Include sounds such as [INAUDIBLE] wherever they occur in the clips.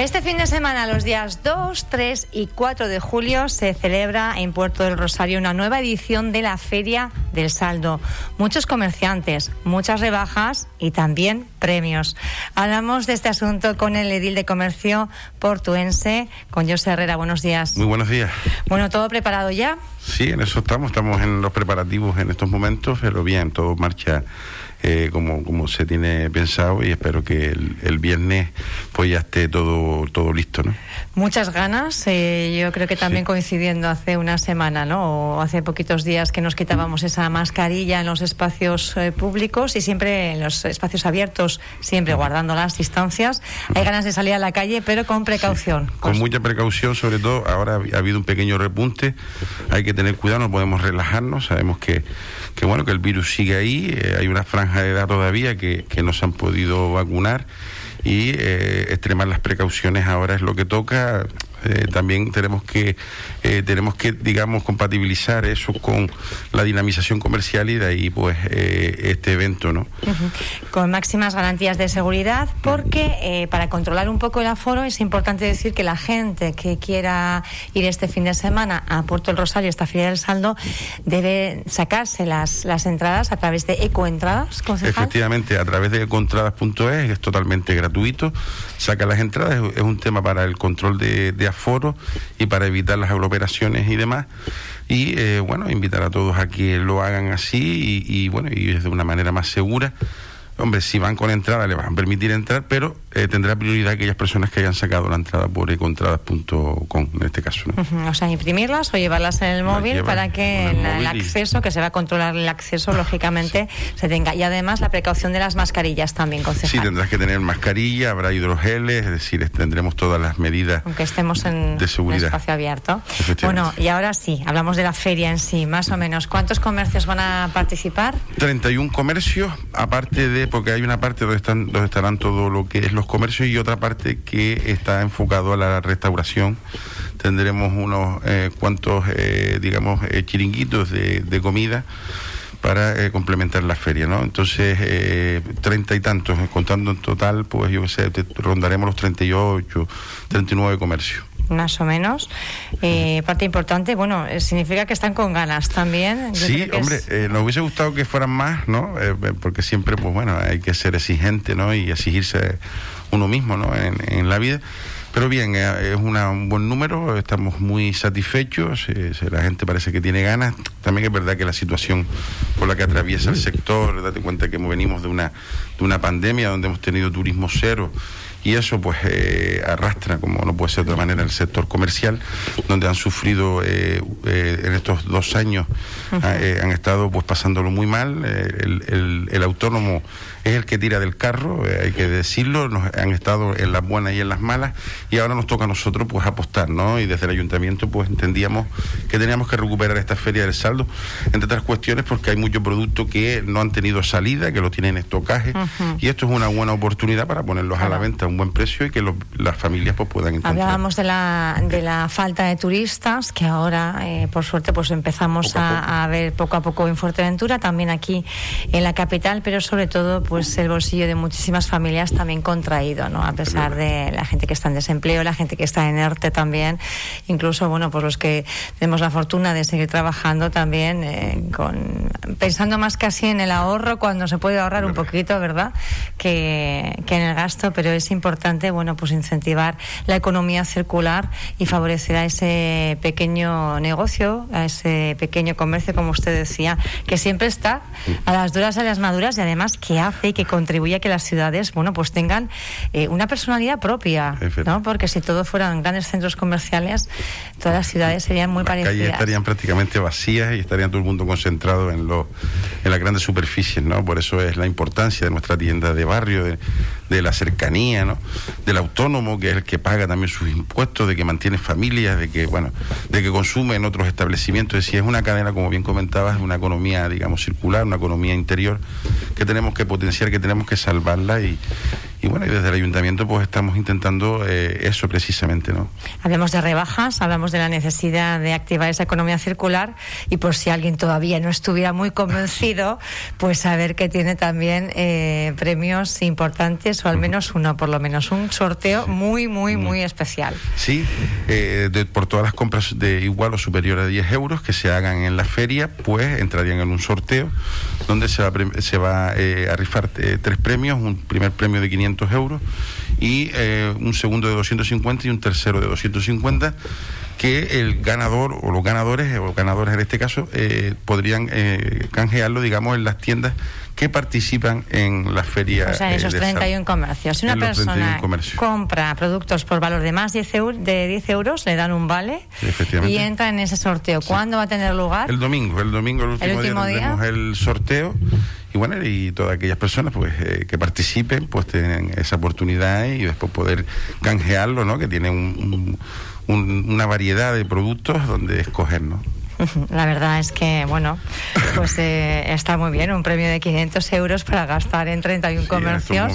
Este fin de semana, los días 2, 3 y 4 de julio, se celebra en Puerto del Rosario una nueva edición de la Feria del Saldo. Muchos comerciantes, muchas rebajas y también premios. Hablamos de este asunto con el edil de comercio portuense, con José Herrera. Buenos días. Muy buenos días. Bueno, ¿todo preparado ya? Sí, en eso estamos. Estamos en los preparativos en estos momentos, pero bien, todo marcha eh, como, como se tiene pensado y espero que el, viernes pues ya esté todo, todo listo, ¿no? Muchas ganas, eh, yo creo que también coincidiendo hace una semana, ¿no? O hace poquitos días que nos quitábamos esa mascarilla en los espacios eh, públicos y siempre en los espacios abiertos, siempre guardando las distancias. Hay ganas de salir a la calle, pero con precaución. Con mucha precaución, sobre todo, ahora ha habido un pequeño repunte, hay que tener cuidado, no podemos relajarnos, sabemos que, que bueno, que el virus sigue ahí, hay una franja de edad todavía que, que no se han podido vacunar y eh, extremar las precauciones ahora es lo que toca. Eh, también tenemos que eh, tenemos que digamos compatibilizar eso con la dinamización comercial y de ahí pues este evento no con máximas garantías de seguridad porque para controlar un poco el aforo es importante decir que la gente que quiera ir este fin de semana a Puerto del Rosario esta feria del saldo debe sacarse las las entradas a través de ecoentradas efectivamente a través de ecoentradas.es es totalmente gratuito gratuito, saca las entradas, es un tema para el control de, aforo y para evitar las aglomeraciones y demás. Y eh, bueno, invitar a todos a que lo hagan así y, y bueno, y de una manera más segura. Hombre, si van con entrada le van a permitir entrar, pero eh, tendrá prioridad aquellas personas que hayan sacado la entrada por econtradas.com en este caso. O sea, imprimirlas o llevarlas en el móvil para que el, acceso, que se va a controlar el acceso, lógicamente, se tenga. Y además la precaución de las mascarillas también, concejal. Sí, tendrás que tener mascarilla, habrá hidrogeles, es decir, tendremos todas las medidas Aunque estemos en, de seguridad. espacio abierto. Bueno, y ahora sí, hablamos de la feria en sí, más o menos. ¿Cuántos comercios van a participar? 31 comercios, aparte de porque hay una parte donde, están, donde estarán todo lo que es los comercios y otra parte que está enfocado a la restauración. Tendremos unos eh, cuantos, eh, digamos, eh, chiringuitos de, comida para complementar la feria, ¿no? Entonces, treinta y tantos, contando en total, pues yo sé, rondaremos los 38, 39 comercios más o menos. Eh, parte importante, bueno, eh, significa que están con ganas también. sí, hombre, eh, nos hubiese gustado que fueran más, ¿no? porque siempre, pues bueno, hay que ser exigente, ¿no? Y exigirse uno mismo, ¿no? En, la vida. Pero bien, es un buen número, estamos muy satisfechos, la gente parece que tiene ganas. También es verdad que la situación por la que atraviesa el sector, date cuenta que venimos de una, de una pandemia donde hemos tenido turismo cero y eso pues eh, arrastra, como no puede ser de otra manera, el sector comercial, donde han sufrido eh, eh, en estos dos años, han estado pues pasándolo muy mal, el, el, autónomo es el que tira del carro, hay que decirlo, nos han estado en las buenas y en las malas, y ahora nos toca a nosotros pues apostar, ¿no? Y desde el ayuntamiento pues entendíamos que teníamos que recuperar esta feria del saldo, entre otras cuestiones porque hay mucho producto que no han tenido salida, que lo tienen en estocaje, y esto es una buena oportunidad para ponerlos a la venta un buen precio y que las familias pues, puedan encontrar. Hablábamos de la, de la falta de turistas, que ahora, eh, por suerte, pues empezamos a, ver poco a poco en Fuerteventura, también aquí en la capital, pero sobre todo, pues el bolsillo de muchísimas familias también contraído, ¿no? A pesar de la gente que está en desempleo, la gente que está en ERTE también, incluso, bueno, pues los que tenemos la fortuna de seguir trabajando también, eh, con, pensando más casi en el ahorro, cuando se puede ahorrar un poquito, ¿verdad? Que, que en el gasto, pero es importante importante, bueno, pues incentivar la economía circular y favorecer a ese pequeño negocio, a ese pequeño comercio, como usted decía, que siempre está a las duras y a las maduras y además que hace y que contribuye a que las ciudades, bueno, pues tengan eh, una personalidad propia, ¿no? Porque si todo fueran grandes centros comerciales, todas las ciudades serían muy las parecidas. calles estarían prácticamente vacías y estaría todo el mundo concentrado en, lo, en las grandes superficies, ¿no? Por eso es la importancia de nuestra tienda de barrio, de, de la cercanía, ¿no? Del autónomo, que es el que paga también sus impuestos, de que mantiene familias, de que, bueno, de que consume en otros establecimientos. Es decir, es una cadena, como bien comentabas, una economía, digamos, circular, una economía interior que tenemos que potenciar, que tenemos que salvarla y, y bueno, y desde el ayuntamiento pues estamos intentando eh, eso precisamente, ¿no? Hablamos de rebajas, hablamos de la necesidad de activar esa economía circular y por si alguien todavía no estuviera muy convencido, [LAUGHS] pues saber que tiene también eh, premios importantes o al menos uno, por lo menos. Un sorteo muy, muy, muy especial. Sí, eh, por todas las compras de igual o superior a 10 euros que se hagan en la feria, pues entrarían en un sorteo donde se va, se va eh, a rifar tres premios, un primer premio de 500 euros y un segundo de 250 y un tercero de 250 que el ganador o los ganadores, o ganadores en este caso, eh, podrían eh, canjearlo, digamos, en las tiendas que participan en la feria. O sea, en esos 31 comercios. Si una persona compra productos por valor de más de 10 euros, le dan un vale y entra en ese sorteo. ¿Cuándo va a tener lugar? El domingo, el domingo, el último, día, tendremos el sorteo y bueno y todas aquellas personas pues eh, que participen pues tienen esa oportunidad y después poder canjearlo no que tiene un una variedad de productos donde escoger, ¿no? [LAUGHS] La verdad es que, bueno, pues eh, está muy bien, un premio de 500 euros para gastar en 31 comercios,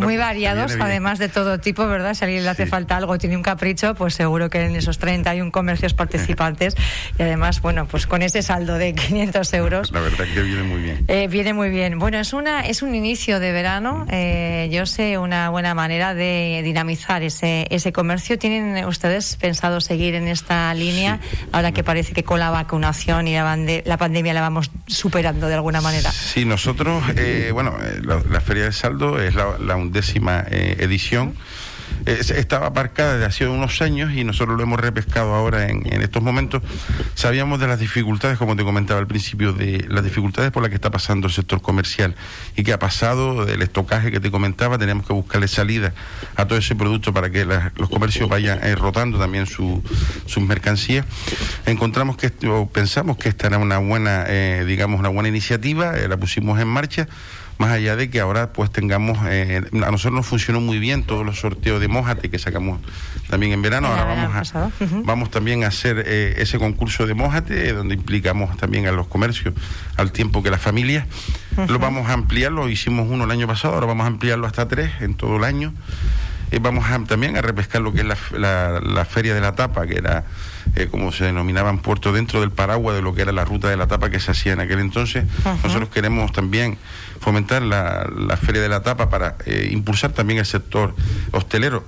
muy variados, además de todo tipo, ¿verdad? Si a alguien le hace falta algo, tiene un capricho, pues seguro que en esos 31 comercios [LAUGHS] participantes, y además, bueno, pues con ese saldo de 500 euros. La verdad que viene muy bien. Eh, viene muy bien. Bueno, es, una, es un inicio de verano, eh, yo sé una buena manera de dinamizar ese, ese comercio. ¿Tienen ustedes pensado seguir en esta línea, ahora que parece que con la vacunación y la, la pandemia la vamos superando de alguna manera. Sí, nosotros, eh, bueno, eh, la, Feria de Saldo es la, undécima eh, edición estaba aparcada desde hace unos años y nosotros lo hemos repescado ahora en, estos momentos. Sabíamos de las dificultades, como te comentaba al principio, de las dificultades por las que está pasando el sector comercial y que ha pasado del estocaje que te comentaba, tenemos que buscarle salida a todo ese producto para que los comercios vayan eh, rotando también sus mercancías. Encontramos que, o pensamos que esta era una buena, eh, digamos, una buena iniciativa, eh, la pusimos en marcha más allá de que ahora pues tengamos, eh, a nosotros nos funcionó muy bien todos los sorteos de Mojate que sacamos también en verano, ahora vamos a, vamos también a hacer eh, ese concurso de Mojate, donde implicamos también a los comercios al tiempo que las familias, lo vamos a ampliar, lo hicimos uno el año pasado, ahora vamos a ampliarlo hasta tres en todo el año. Eh, vamos también a repescar lo que es la, la, Feria de la Tapa, que era, eh, como se denominaba en Puerto, dentro del paraguas de lo que era la ruta de la Tapa que se hacía en aquel entonces. Nosotros queremos también fomentar la, Feria de la Tapa para eh, impulsar también el sector hostelero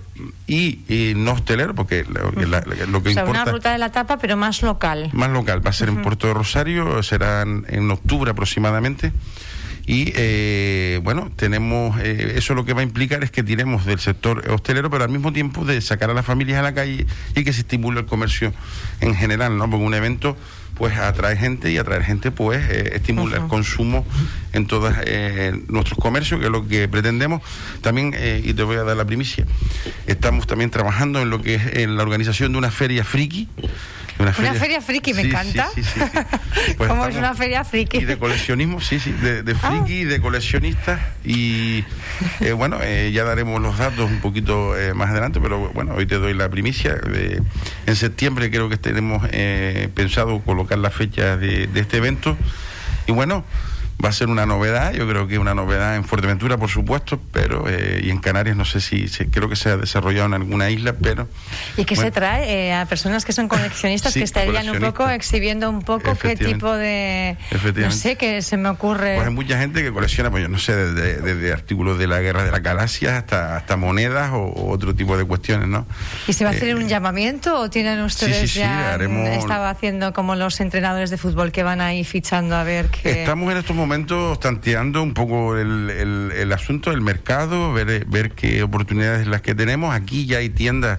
y, no hostelero, porque lo, que importa... una ruta de la Tapa, pero más local. Más local, va a ser en Puerto de Rosario, será en octubre aproximadamente. Y eh, bueno, tenemos, eh, eso lo que va a implicar es que tiremos del sector hostelero, pero al mismo tiempo de sacar a las familias a la calle y que se estimule el comercio en general, ¿no? Porque un evento pues atrae gente y atraer gente pues eh, estimula el consumo en todos nuestros comercios, que es lo que pretendemos. También, y te voy a dar la primicia, estamos también trabajando en lo que es en la organización de una feria friki una feria, friki, me encanta. Sí, sí, [LAUGHS] pues ¿Cómo es una feria friki? Y de coleccionismo, sí, sí, de, de ah. friki, de coleccionistas. Y eh, bueno, eh, ya daremos los datos un poquito eh, más adelante, pero bueno, hoy te doy la primicia. en septiembre creo que tenemos pensado colocar la fecha de, de este evento. Y bueno, va a ser una novedad, yo creo que una novedad en Fuerteventura, por supuesto, pero eh, y en Canarias no sé si, creo que se ha desarrollado en alguna isla, pero... ¿Y qué se trae? Eh, a personas que son coleccionistas que estarían un poco exhibiendo un poco qué tipo de... No sé, qué se me ocurre... Pues hay mucha gente que colecciona, pues yo no sé, desde, artículos de la guerra de la galaxia hasta, hasta monedas o, otro tipo de cuestiones, ¿no? ¿Y se va a hacer eh, un llamamiento o tienen ustedes ya... Estaba haciendo como los entrenadores de fútbol que van ahí fichando a ver qué... Estamos en estos momentos momento tanteando un poco el, el, asunto del mercado, ver, ver qué oportunidades las que tenemos. Aquí ya hay tiendas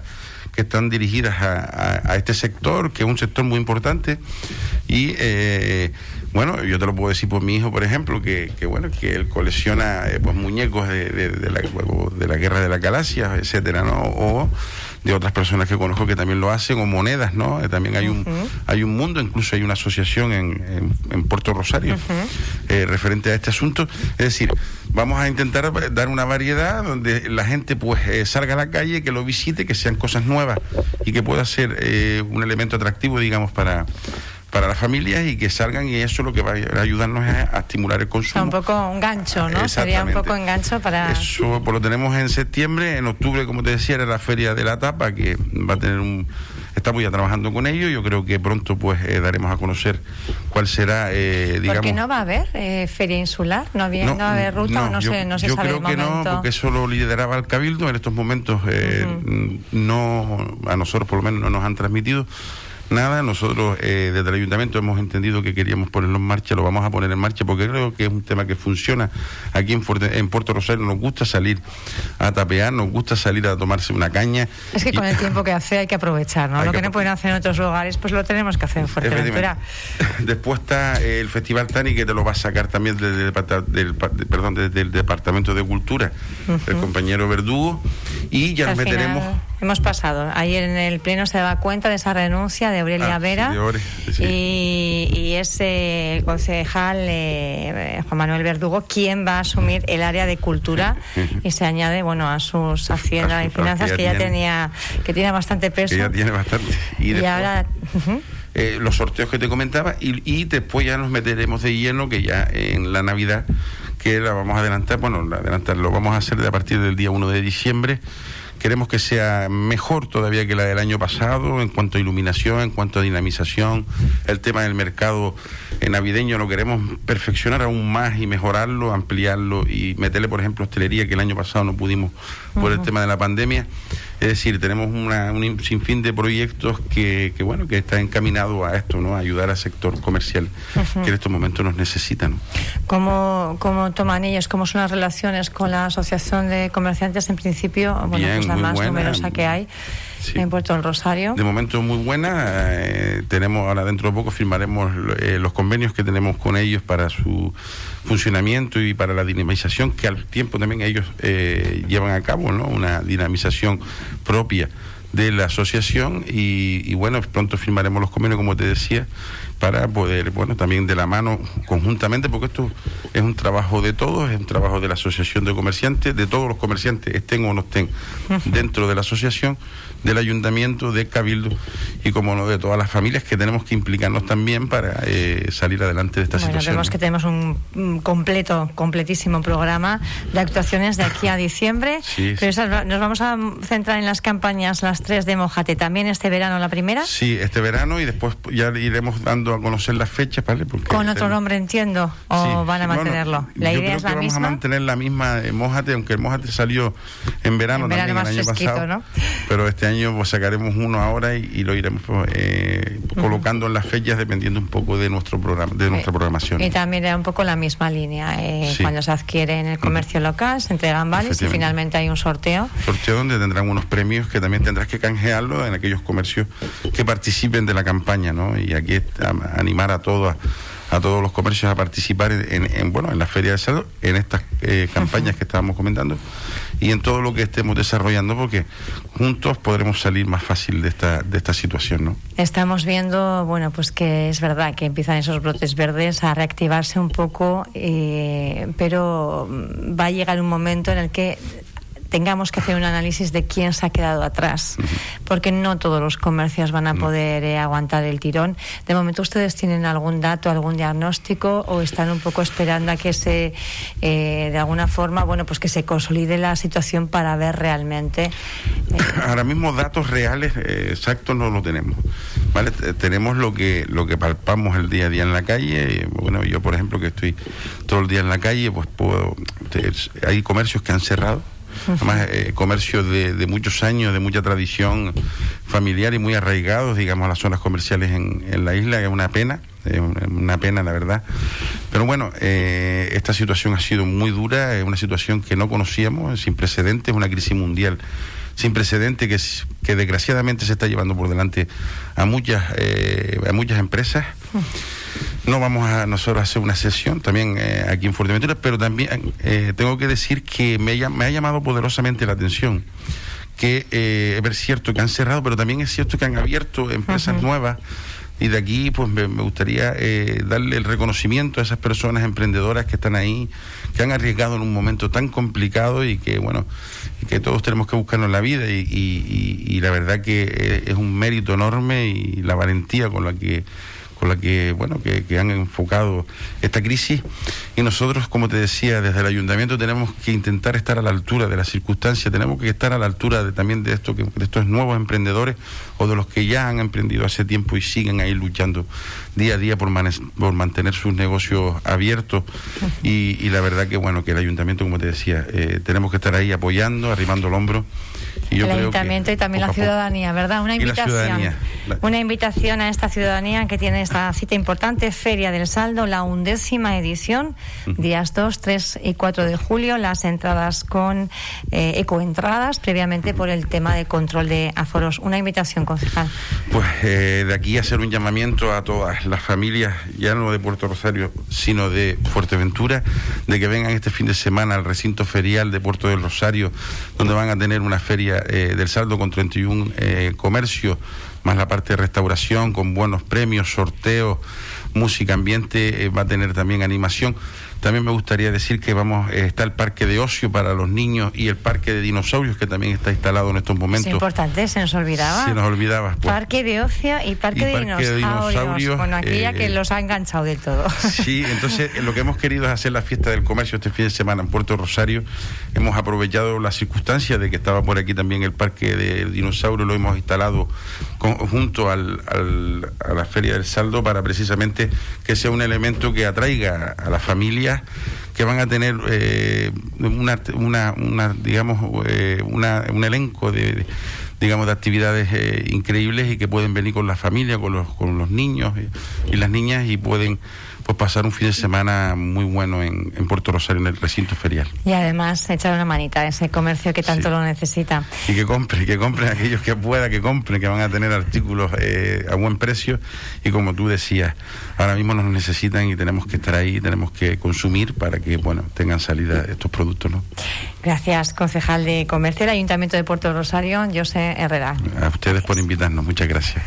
que están dirigidas a, este sector, que es un sector muy importante. Y eh, bueno, yo te lo puedo decir por mi hijo, por ejemplo, que, que bueno, que él colecciona eh, pues muñecos de, de, la, de la guerra de la galaxia, etcétera, ¿no? O de otras personas que conozco que también lo hacen, o monedas, ¿no? Eh, también hay un, hay un mundo, incluso hay una asociación en, en, Puerto Rosario eh, referente a este asunto. Es decir, vamos a intentar dar una variedad donde la gente pues eh, salga a la calle, que lo visite, que sean cosas nuevas y que pueda ser un elemento atractivo, digamos, para para las familias y que salgan y eso lo que va a ayudarnos es a estimular el consumo. un poco un gancho, ¿no? Sería un poco engancho para... Eso pues, lo tenemos en septiembre, en octubre, como te decía, era la feria de la tapa que va a tener un estamos ya trabajando con ellos. Yo creo que pronto pues eh, daremos a conocer cuál será, eh, digamos. ¿Por qué no va a haber eh, feria insular? ¿No, había, no, va a haber ruta no, yo, no se yo creo que no, porque eso lo lideraba el Cabildo. En estos momentos no, a nosotros por lo menos no nos han transmitido nada. Nosotros eh, desde el ayuntamiento hemos entendido que queríamos ponerlo en marcha, lo vamos a poner en marcha porque creo que es un tema que funciona. Aquí en, en Puerto Rosario nos gusta salir a tapear, nos gusta salir a tomarse una caña. Es que con el [LAUGHS] tiempo que hace hay que aprovechar, ¿no? Lo que, no pueden hacer en otros lugares, pues lo tenemos que hacer en Fuerteventura. [LAUGHS] Después está el Festival Tani, que te lo va a sacar también del, del, perdón, desde el Departamento de Cultura, el compañero Verdugo, y ya nos meteremos... Hemos pasado. Ayer en el Pleno se daba cuenta de esa renuncia de Aurelia ah, Vera y, es el concejal eh, Juan Manuel Verdugo quien va a asumir el área de cultura [LAUGHS] y se añade bueno a sus haciendas y finanzas que ya, tenía que tiene bastante peso. ya tiene bastante. Y, ahora... Eh, los sorteos que te comentaba y, y después ya nos meteremos de lleno que ya en la Navidad que la vamos a adelantar, bueno, adelantar lo vamos a hacer de a partir del día 1 de diciembre Queremos que sea mejor todavía que la del año pasado en cuanto a iluminación, en cuanto a dinamización. El tema del mercado navideño lo queremos perfeccionar aún más y mejorarlo, ampliarlo y meterle, por ejemplo, hostelería que el año pasado no pudimos por el tema de la pandemia. Es decir, tenemos un sinfín de proyectos que, que, bueno, que están encaminados a esto, ¿no? A ayudar al sector comercial que en estos momentos nos necesitan. ¿Cómo, ¿Cómo, toman ellos? ¿Cómo son las relaciones con la Asociación de Comerciantes? En principio, bueno, pues la más numerosa que hay. En Puerto del Rosario. De momento muy buena. Eh, tenemos ahora dentro de poco firmaremos eh, los convenios que tenemos con ellos para su funcionamiento y para la dinamización que al tiempo también ellos eh, llevan a cabo, ¿no? Una dinamización propia de la asociación y, y, bueno, pronto firmaremos los convenios, como te decía, para poder, bueno, también de la mano conjuntamente, porque esto es un trabajo de todos, es un trabajo de la Asociación de Comerciantes, de todos los comerciantes, estén o no estén dentro de la asociación, del ayuntamiento, de Cabildo y como no de todas las familias que tenemos que implicarnos también para eh, salir adelante de esta bueno, situación. Vemos que tenemos un completo, completísimo programa de actuaciones de aquí a diciembre, pero nos vamos a centrar en las campañas, las tres de Mojate, también este verano la primera. Sí, este verano y después ya iremos dando a conocer las fechas, ¿vale? Porque Con otro nombre entiendo, o van a mantenerlo. la idea es la vamos a mantener la misma eh, Mojate, aunque el Mojate salió en verano, también el año pasado, ¿no? pero este año pues sacaremos uno ahora y, lo iremos pues, eh, colocando en las fechas dependiendo un poco de nuestro programa, de nuestra programación. Y también era un poco la misma línea. Eh, cuando se adquiere en el comercio local, se entregan vales y finalmente hay un sorteo. Sorteo donde tendrán unos premios que también tendrás que canjearlo en aquellos comercios que participen de la campaña, ¿no? Y aquí animar a todos a todos los comercios a participar en, bueno en la feria de salud en estas eh, campañas que estábamos comentando y en todo lo que estemos desarrollando porque juntos podremos salir más fácil de esta de esta situación no estamos viendo bueno pues que es verdad que empiezan esos brotes verdes a reactivarse un poco eh, pero va a llegar un momento en el que tengamos que hacer un análisis de quién se ha quedado atrás, porque no todos los comercios van a poder eh, aguantar el tirón. De momento, ¿ustedes tienen algún dato, algún diagnóstico o están un poco esperando a que se, eh, de alguna forma, bueno, pues que se consolide la situación para ver realmente? Eh, Ahora mismo datos reales exactos no lo tenemos. ¿vale? Tenemos lo que, lo que palpamos el día a día en la calle. Bueno, yo, por ejemplo, que estoy todo el día en la calle, pues puedo... Hay comercios que han cerrado además eh, comercio de, muchos años, de mucha tradición familiar y muy arraigados, digamos, a las zonas comerciales en, la isla, es una pena, es una pena la verdad. Pero bueno, eh, esta situación ha sido muy dura, es una situación que no conocíamos, sin precedentes, una crisis mundial sin precedentes que, que desgraciadamente se está llevando por delante a muchas, eh, a muchas empresas. No vamos a nosotros a hacer una sesión también eh, aquí en Fuerteventura, pero también eh, tengo que decir que me, me, ha llamado poderosamente la atención que eh, es cierto que han cerrado, pero también es cierto que han abierto empresas nuevas. Y de aquí, pues me, gustaría darle el reconocimiento a esas personas emprendedoras que están ahí, que han arriesgado en un momento tan complicado y que, bueno, que todos tenemos que buscarnos la vida. Y, y la verdad que es un mérito enorme y la valentía con la que con la que, bueno, que, han enfocado esta crisis. Y nosotros, como te decía, desde el ayuntamiento tenemos que intentar estar a la altura de las circunstancias, tenemos que estar a la altura de, también de, esto, de estos nuevos emprendedores o de los que ya han emprendido hace tiempo y siguen ahí luchando día a día por, por mantener sus negocios abiertos. Y, la verdad que, bueno, que el ayuntamiento, como te decía, eh, tenemos que estar ahí apoyando, arrimando el hombro el ayuntamiento y también la ciudadanía, ¿verdad? Una invitación, una invitación a esta ciudadanía que tiene esta cita importante, Feria del Saldo, la undécima edición, días 2, 3 y 4 de julio, las entradas con eh, ecoentradas, previamente por el tema de control de aforos. Una invitación, concejal. Pues eh, de aquí hacer un llamamiento a todas las familias, ya no de Puerto Rosario, sino de Fuerteventura, de que vengan este fin de semana al recinto ferial de Puerto del Rosario, donde van a tener una feria eh, del saldo con 31 eh, comercios, más la parte de restauración con buenos premios, sorteos, música, ambiente, eh, va a tener también animación. También me gustaría decir que vamos eh, está el parque de ocio para los niños y el parque de dinosaurios que también está instalado en estos momentos. Es importante, se nos olvidaba. Se nos olvidaba. Pues. Parque de ocio y parque, de, dinosaurios. Bueno, aquí ya que los ha enganchado del todo. [LAUGHS] Sí, entonces lo que hemos querido es hacer la fiesta del comercio este fin de semana en Puerto Rosario. Hemos aprovechado la circunstancia de que estaba por aquí también el parque de dinosaurio, lo hemos instalado junto al, a la Feria del Saldo para precisamente que sea un elemento que atraiga a la familia que van a tener eh, una, una, digamos eh, un elenco de, digamos de actividades eh, increíbles y que pueden venir con la familia con los con los niños y las niñas y pueden pues pasar un fin de semana muy bueno en, Puerto Rosario, en el recinto ferial. Y además echar una manita a ese comercio que tanto lo necesita. Y que compren, que compren [LAUGHS] aquellos que pueda, que compren, que van a tener artículos eh, a buen precio. Y como tú decías, ahora mismo nos necesitan y tenemos que estar ahí, tenemos que consumir para que, bueno, tengan salida estos productos, ¿no? Gracias, concejal de Comercio del Ayuntamiento de Puerto Rosario, José Herrera. A ustedes por invitarnos, muchas gracias.